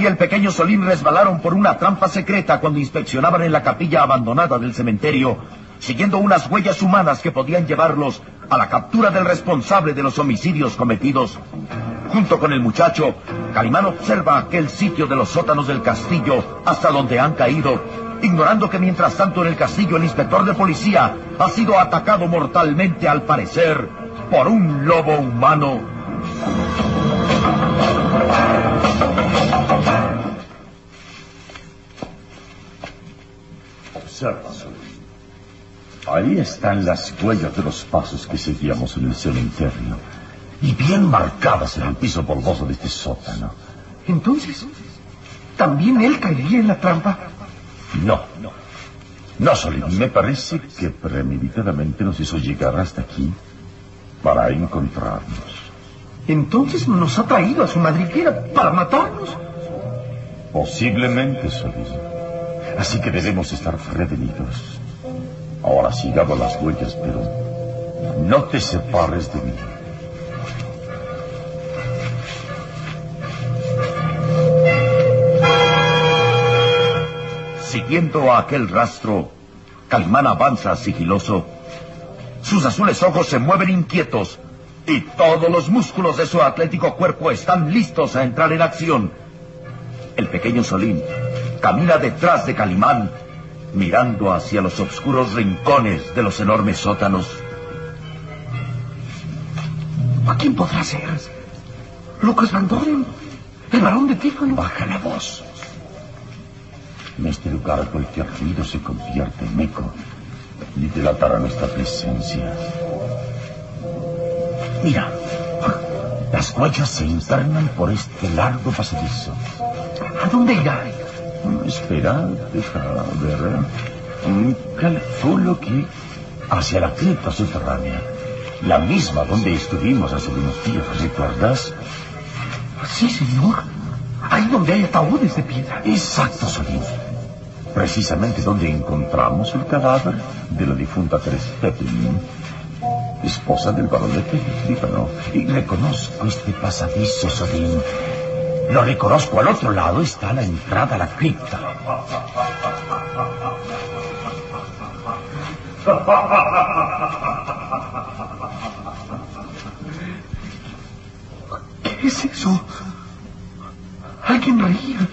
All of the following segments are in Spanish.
Y el pequeño Solín resbalaron por una trampa secreta cuando inspeccionaban en la capilla abandonada del cementerio, siguiendo unas huellas humanas que podían llevarlos a la captura del responsable de los homicidios cometidos. Junto con el muchacho, Calimán observa aquel sitio de los sótanos del castillo hasta donde han caído, ignorando que mientras tanto en el castillo el inspector de policía ha sido atacado mortalmente al parecer por un lobo humano. Ahí están las huellas de los pasos que seguíamos en el cementerio. Y bien marcadas en el piso polvoso de este sótano. Entonces, ¿también él caería en la trampa? No, no. No, me parece que premeditadamente nos hizo llegar hasta aquí para encontrarnos. Entonces nos ha traído a su madriguera para matarnos. Posiblemente, Solín. Así que debemos estar prevenidos. Ahora sigamos las huellas, pero no te separes de mí. Siguiendo a aquel rastro, Calimán avanza sigiloso. Sus azules ojos se mueven inquietos y todos los músculos de su atlético cuerpo están listos a entrar en acción. El pequeño Solín camina detrás de Calimán, mirando hacia los oscuros rincones de los enormes sótanos. ¿A quién podrá ser? ¿Lucas Van Doren? ¿El varón de Tífano? Baja la voz. En este lugar cualquier ruido se convierte en eco y delatará nuestra presencia. Mira, las huellas se internan por este largo pasadizo. ¿A dónde irá? Espera, deja ver. Calculo que hacia la cripta subterránea. La misma donde estuvimos hace unos días, ¿recuerdas? Sí, señor. Ahí donde hay ataúdes de piedra. Exacto, Solín. Precisamente donde encontramos el cadáver de la difunta Teresa Pepin, esposa del barón de Tífano. Y reconozco este pasadizo, Solín. Lo reconozco. Al otro lado está la entrada a la cripta. ¿Qué es eso? Alguien reía.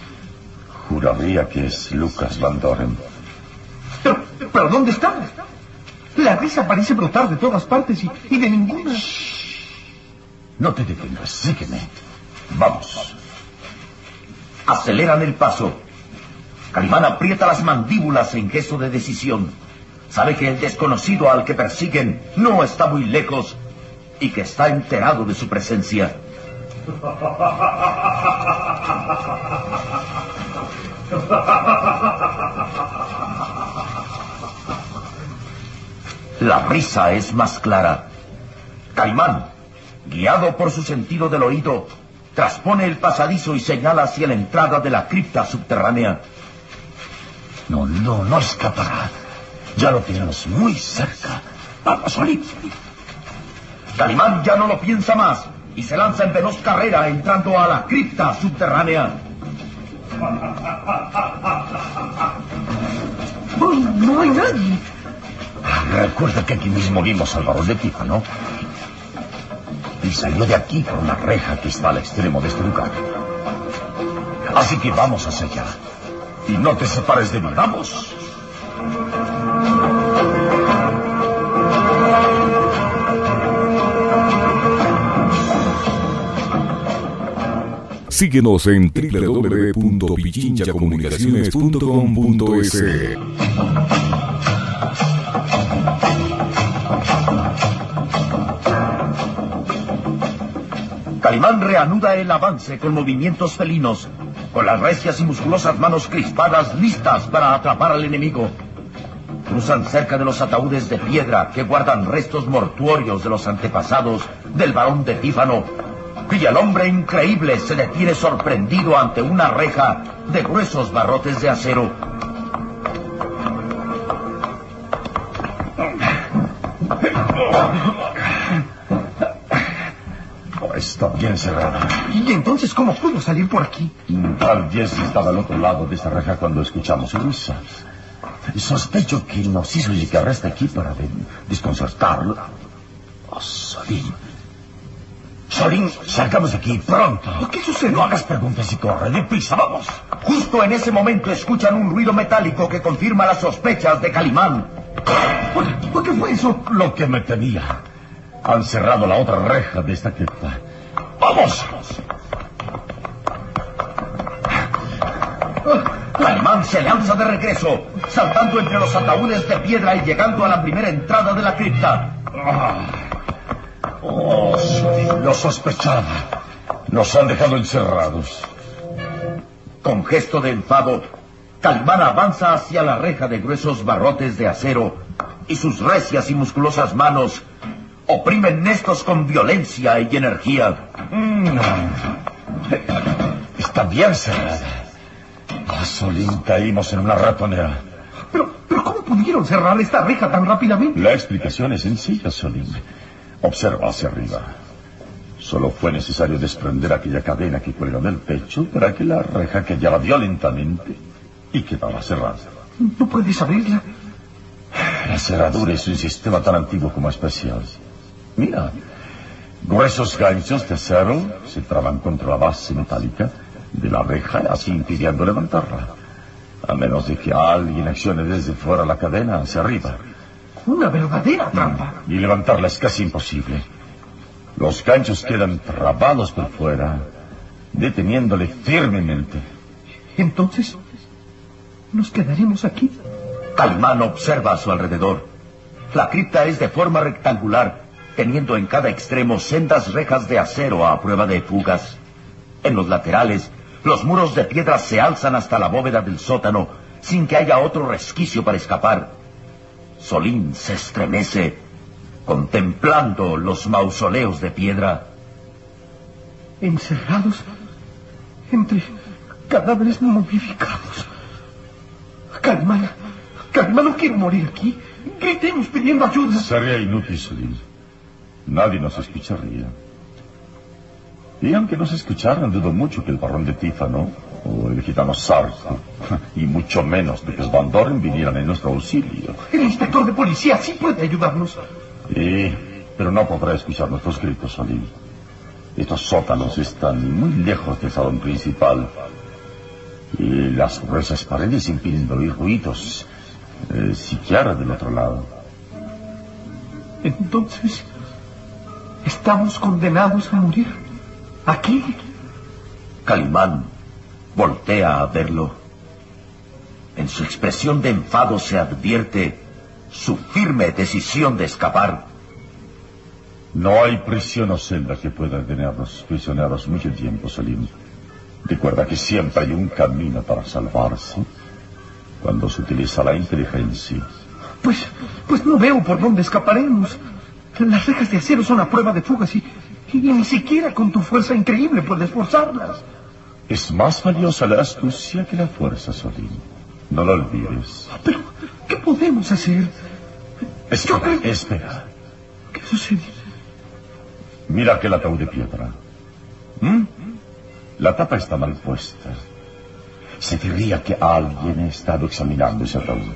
Juraría que es Lucas Van Doren. Pero, pero ¿dónde está? La risa parece brotar de todas partes y, y de ninguna. No te detengas, sígueme. Vamos. Aceleran el paso. Calimán aprieta las mandíbulas en gesto de decisión. Sabe que el desconocido al que persiguen no está muy lejos y que está enterado de su presencia. La risa es más clara. Calimán, guiado por su sentido del oído, traspone el pasadizo y señala hacia la entrada de la cripta subterránea. No, no, no escapará. Ya lo tenemos muy cerca. Vamos, Solín. Calimán ya no lo piensa más y se lanza en veloz carrera entrando a la cripta subterránea. No, no hay nadie. Recuerda que aquí mismo vimos al barón de Tífano. Y salió de aquí por una reja que está al extremo de este lugar. Así que vamos hacia allá. Y no te separes de mí. Vamos. Síguenos en www.pichinchacomunicaciones.com.es. Calimán reanuda el avance con movimientos felinos, con las recias y musculosas manos crispadas listas para atrapar al enemigo. Cruzan cerca de los ataúdes de piedra que guardan restos mortuorios de los antepasados del varón de Tífano. Y el hombre increíble se detiene sorprendido ante una reja de gruesos barrotes de acero. Oh, está bien cerrada. ¿Y entonces cómo pudo salir por aquí? Tal vez estaba al otro lado de esa reja cuando escuchamos su risa. Sospecho que nos hizo llegar hasta aquí para de- desconcertarlo. Oh, Solín. Solín, salgamos de aquí pronto. ¿Qué sucede? No hagas preguntas y corre, deprisa, vamos. Justo en ese momento escuchan un ruido metálico que confirma las sospechas de Calimán. ¿Por, por qué fue eso? Lo que me temía. Han cerrado la otra reja de esta cripta. ¡Vamos! Calimán se lanza de regreso, saltando entre los ataúdes de piedra y llegando a la primera entrada de la cripta. Oh, Solín, lo sospechaba. Nos han dejado encerrados. Con gesto de enfado, Calimán avanza hacia la reja de gruesos barrotes de acero y sus recias y musculosas manos oprimen estos con violencia y energía. Mm. Está bien cerrada. Solín, caímos en una ratonera. Pero, pero ¿cómo pudieron cerrar esta reja tan rápidamente? La explicación es sencilla, Solín. Observa hacia arriba. Solo fue necesario desprender aquella cadena que cuelga del pecho para que la reja cayera violentamente y quedara cerrada. ¿No puedes abrirla? La cerradura es un sistema tan antiguo como especial. Mira, gruesos ganchos de acero se traban contra la base metálica de la reja, así impidiendo levantarla. A menos de que alguien accione desde fuera la cadena hacia arriba. Una verdadera trampa. Y levantarla es casi imposible. Los ganchos quedan trabados por fuera, deteniéndole firmemente. Entonces, ¿nos quedaremos aquí? Calimán observa a su alrededor. La cripta es de forma rectangular teniendo en cada extremo sendas rejas de acero a prueba de fugas. En los laterales, los muros de piedra se alzan hasta la bóveda del sótano sin que haya otro resquicio para escapar. Solín se estremece contemplando los mausoleos de piedra. Encerrados entre cadáveres momificados. Calimán, Calimán, no quiero morir aquí. Gritemos pidiendo ayuda. Sería inútil, Solín. Nadie nos escucharía. Y aunque nos escucharan, dudo mucho que el barón de Tífano o el gitano Sarko, y mucho menos de que los Van Doren vinieran en nuestro auxilio. El inspector de policía sí puede ayudarnos. Sí, pero no podrá escuchar nuestros gritos, Solín. Estos sótanos están muy lejos del salón principal. Y las gruesas paredes impiden oír ruidos, eh, siquiera del otro lado. Entonces, estamos condenados a morir. Aquí. Calimán voltea a verlo. En su expresión de enfado se advierte su firme decisión de escapar. No hay prisión o celda que pueda tenerlos prisioneros mucho tiempo, Salim. Recuerda que siempre hay un camino para salvarse cuando se utiliza la inteligencia. Pues, pues no veo por dónde escaparemos. Las rejas de acero son a prueba de fugas y, y ni siquiera con tu fuerza increíble puedes forzarlas. Es más valiosa la astucia que la fuerza, Solín. No lo olvides. Pero, ¿qué podemos hacer? Espera, creo- espera. ¿Qué sucede? Mira aquel ataúd de piedra. ¿Mm? La tapa está mal puesta. Se diría que alguien ha estado examinando ese ataúd.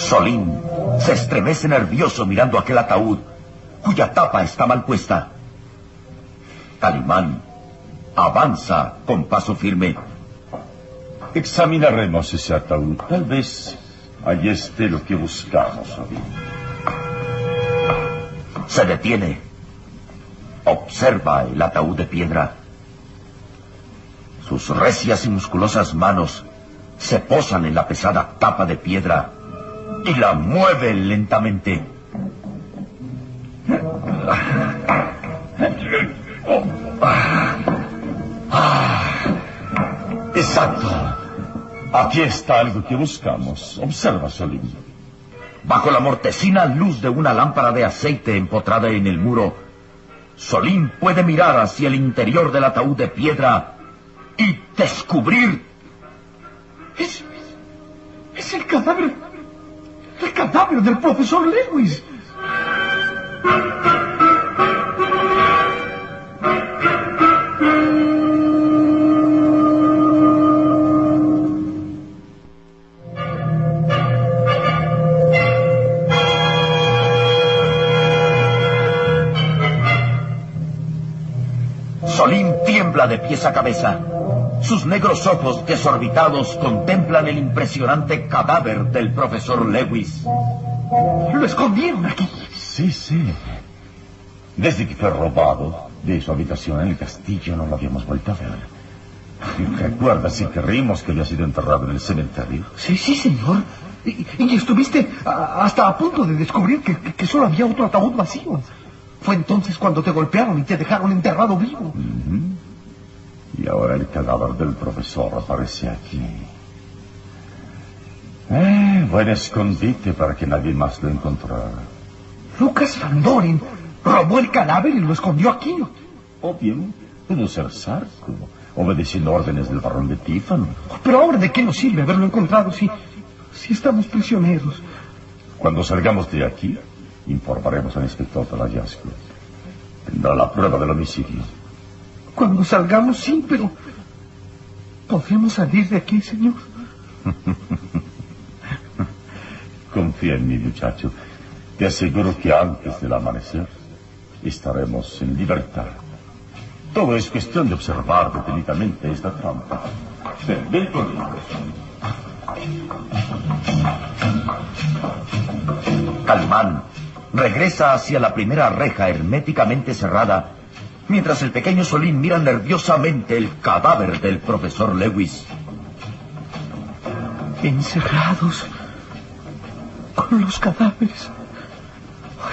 Solín se estremece nervioso mirando aquel ataúd, cuya tapa está mal puesta. Calimán avanza con paso firme. Examinaremos ese ataúd. Tal vez allí esté lo que buscamos, Solín. Se detiene. Observa el ataúd de piedra. Sus recias y musculosas manos se posan en la pesada tapa de piedra y la mueve lentamente. Exacto. Aquí está algo que buscamos. Observa, Solín. Bajo la mortecina luz de una lámpara de aceite empotrada en el muro, Solín puede mirar hacia el interior del ataúd de piedra y descubrir Es, es el cadáver. El cadáver del profesor Lewis. Solín tiembla de pies a cabeza. Sus negros ojos desorbitados contemplan el impresionante cadáver del profesor Lewis. Lo escondieron aquí. Sí, sí. Desde que fue robado de su habitación en el castillo no lo habíamos vuelto a ver. ¿Recuerdas si creímos que había sido enterrado en el cementerio? Sí, sí, señor. Y, y estuviste a- hasta a punto de descubrir que, que- que solo había otro ataúd vacío. Fue entonces cuando te golpearon y te dejaron enterrado vivo. Y ahora el cadáver del profesor aparece aquí. Eh, buen escondite para que nadie más lo encontrara. Lucas Van Doren robó el cadáver y lo escondió aquí. O bien, pudo ser Sarko, obedeciendo órdenes del barón de Tífano. Pero ahora, ¿de qué nos sirve haberlo encontrado si, si estamos prisioneros? Cuando salgamos de aquí, informaremos al inspector del hallazgo. Tendrá la prueba del homicidio. Cuando salgamos, sí, pero... ¿Podremos salir de aquí, señor? Confía en mí, muchacho. Te aseguro que antes del amanecer estaremos en libertad. Todo es cuestión de observar detenidamente esta trampa. Ven, ven conmigo. Calimán regresa hacia la primera reja herméticamente cerrada, mientras el pequeño Solín mira nerviosamente el cadáver del profesor Lewis. Encerrados con los cadáveres.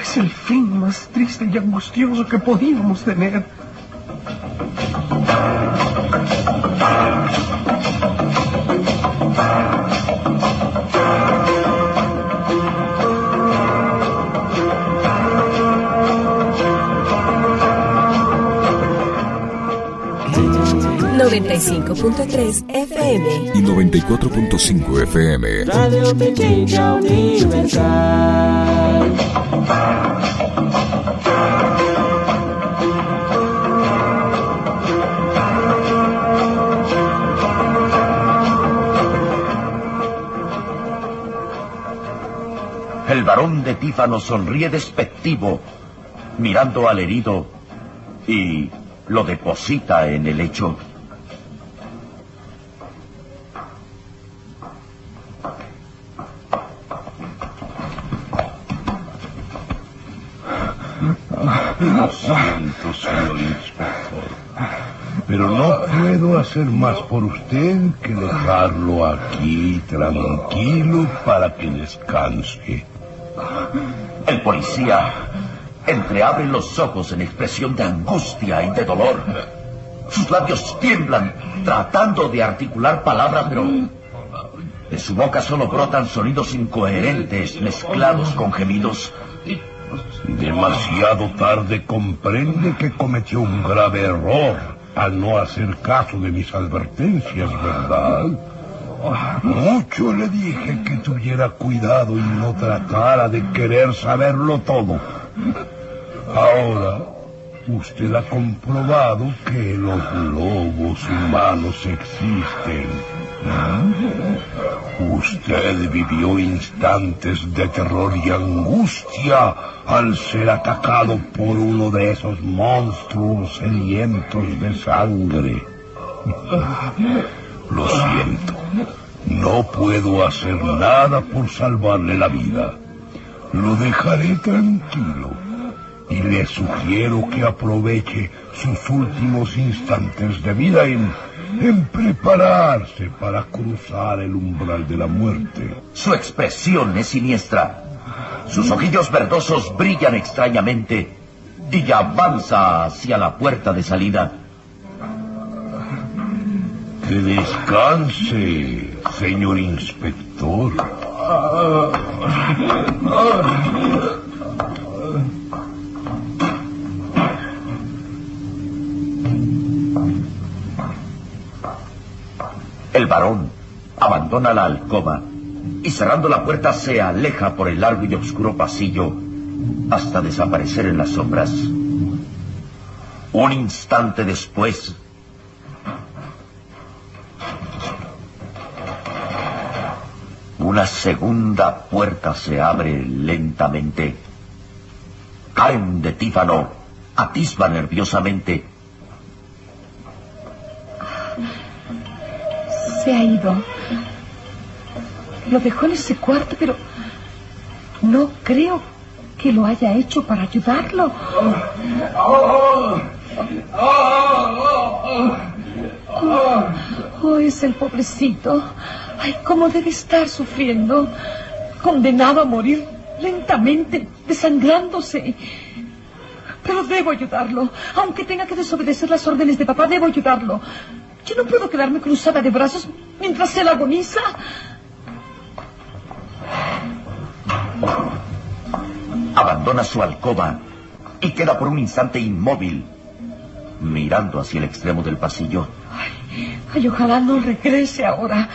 Es el fin más triste y angustioso que podíamos tener. ...95.3 FM... ...y 94.5 FM... Radio Pequeña Universal... El varón de Tífano sonríe despectivo, mirando al herido y lo deposita en el lecho. Lo siento, señor inspector. Pero no puedo hacer más por usted que dejarlo aquí tranquilo para que descanse. El policía entreabre los ojos en expresión de angustia y de dolor. Sus labios tiemblan tratando de articular palabras, pero de su boca solo brotan sonidos incoherentes mezclados con gemidos. Demasiado tarde comprende que cometió un grave error al no hacer caso de mis advertencias, ¿verdad? Mucho le dije que tuviera cuidado y no tratara de querer saberlo todo. Ahora, usted ha comprobado que los lobos humanos existen. Usted vivió instantes de terror y angustia al ser atacado por uno de esos monstruos sedientos de sangre. Lo siento. No puedo hacer nada por salvarle la vida. Lo dejaré tranquilo y le sugiero que aproveche sus últimos instantes de vida en, en prepararse para cruzar el umbral de la muerte. Su expresión es siniestra. Sus ojillos verdosos brillan extrañamente y avanza hacia la puerta de salida. Que descanse, señor inspector. El varón abandona la alcoba y cerrando la puerta se aleja por el largo y oscuro pasillo hasta desaparecer en las sombras. Un instante después, una segunda puerta se abre lentamente. Caen de tífano, atisba nerviosamente se ha ido. Lo dejó en ese cuarto, pero no creo que lo haya hecho para ayudarlo. Oh, es el pobrecito. Ay, cómo debe estar sufriendo. Condenado a morir lentamente, desangrándose. Pero debo ayudarlo. Aunque tenga que desobedecer las órdenes de papá, debo ayudarlo. Yo no puedo quedarme cruzada de brazos mientras él agoniza. Abandona su alcoba y queda por un instante inmóvil, mirando hacia el extremo del pasillo. Ay, ojalá no regrese ahora.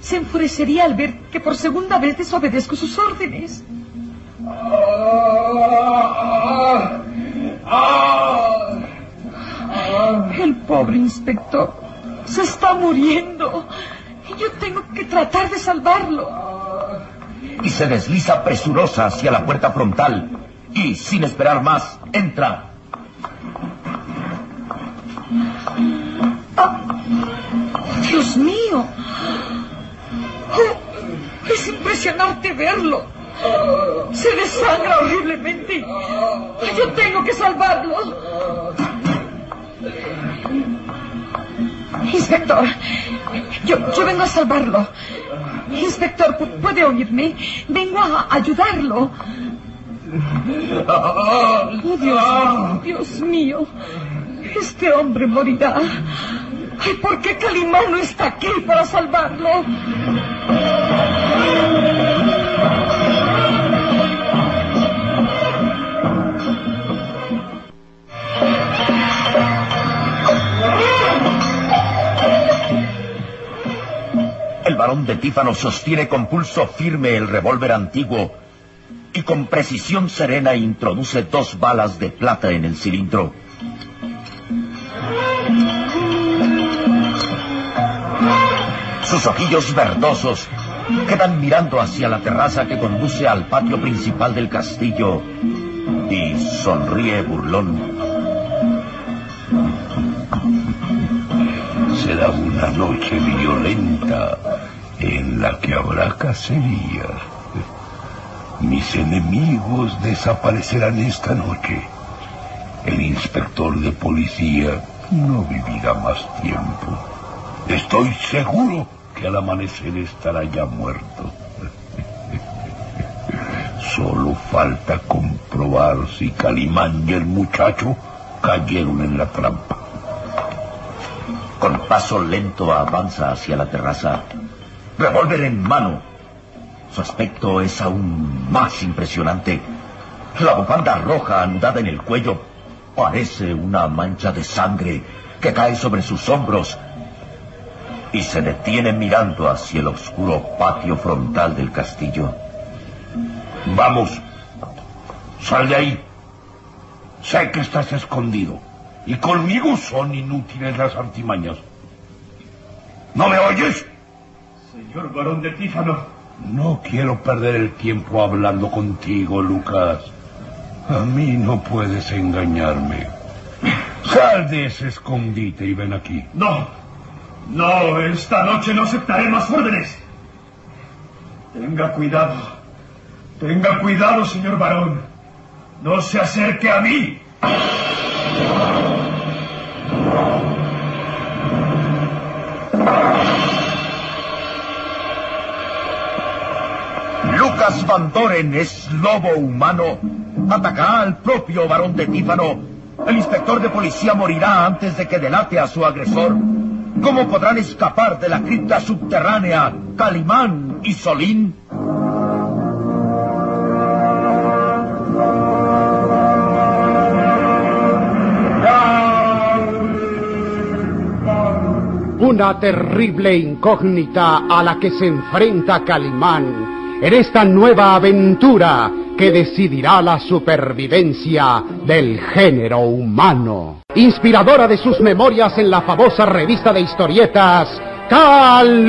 Se enfurecería al ver que por segunda vez desobedezco sus órdenes. El pobre inspector se está muriendo. Y yo tengo que tratar de salvarlo. Y se desliza presurosa hacia la puerta frontal. Y sin esperar más, entra. Ah, Dios mío. es impresionante verlo. Se desangra horriblemente. Yo tengo que salvarlo. Inspector, yo, yo vengo a salvarlo. Inspector, ¿puede oírme? Vengo a ayudarlo. Oh, Dios mío, Dios mío. Este hombre morirá. Ay, ¿por qué Calimán no está aquí para salvarlo? Varón de Tífano sostiene con pulso firme el revólver antiguo y con precisión serena introduce dos balas de plata en el cilindro. Sus ojillos verdosos quedan mirando hacia la terraza que conduce al patio principal del castillo y sonríe burlón. Será una noche violenta en la que habrá cacería. Mis enemigos desaparecerán esta noche. El inspector de policía no vivirá más tiempo. Estoy seguro que al amanecer estará ya muerto. Solo falta comprobar si Calimán y el muchacho cayeron en la trampa. Con paso lento avanza hacia la terraza, revólver en mano. Su aspecto es aún más impresionante. La bufanda roja anudada en el cuello parece una mancha de sangre que cae sobre sus hombros y se detiene mirando hacia el oscuro patio frontal del castillo. Vamos, sal de ahí. Sé que estás escondido y conmigo son inútiles las artimañas. ¿No me oyes? Señor varón de Tífano. No quiero perder el tiempo hablando contigo, Lucas. A mí no puedes engañarme. Sal de ese escondite y ven aquí. No, no, esta noche no aceptaré más órdenes. Tenga cuidado. Tenga cuidado, señor varón. No se acerque a mí. Lucas Van es lobo humano. Atacará al propio varón de Tífano. El inspector de policía morirá antes de que delate a su agresor. ¿Cómo podrán escapar de la cripta subterránea Calimán y Solín? Una terrible incógnita a la que se enfrenta Calimán en esta nueva aventura que decidirá la supervivencia del género humano. Inspiradora de sus memorias en la famosa revista de historietas Calimán.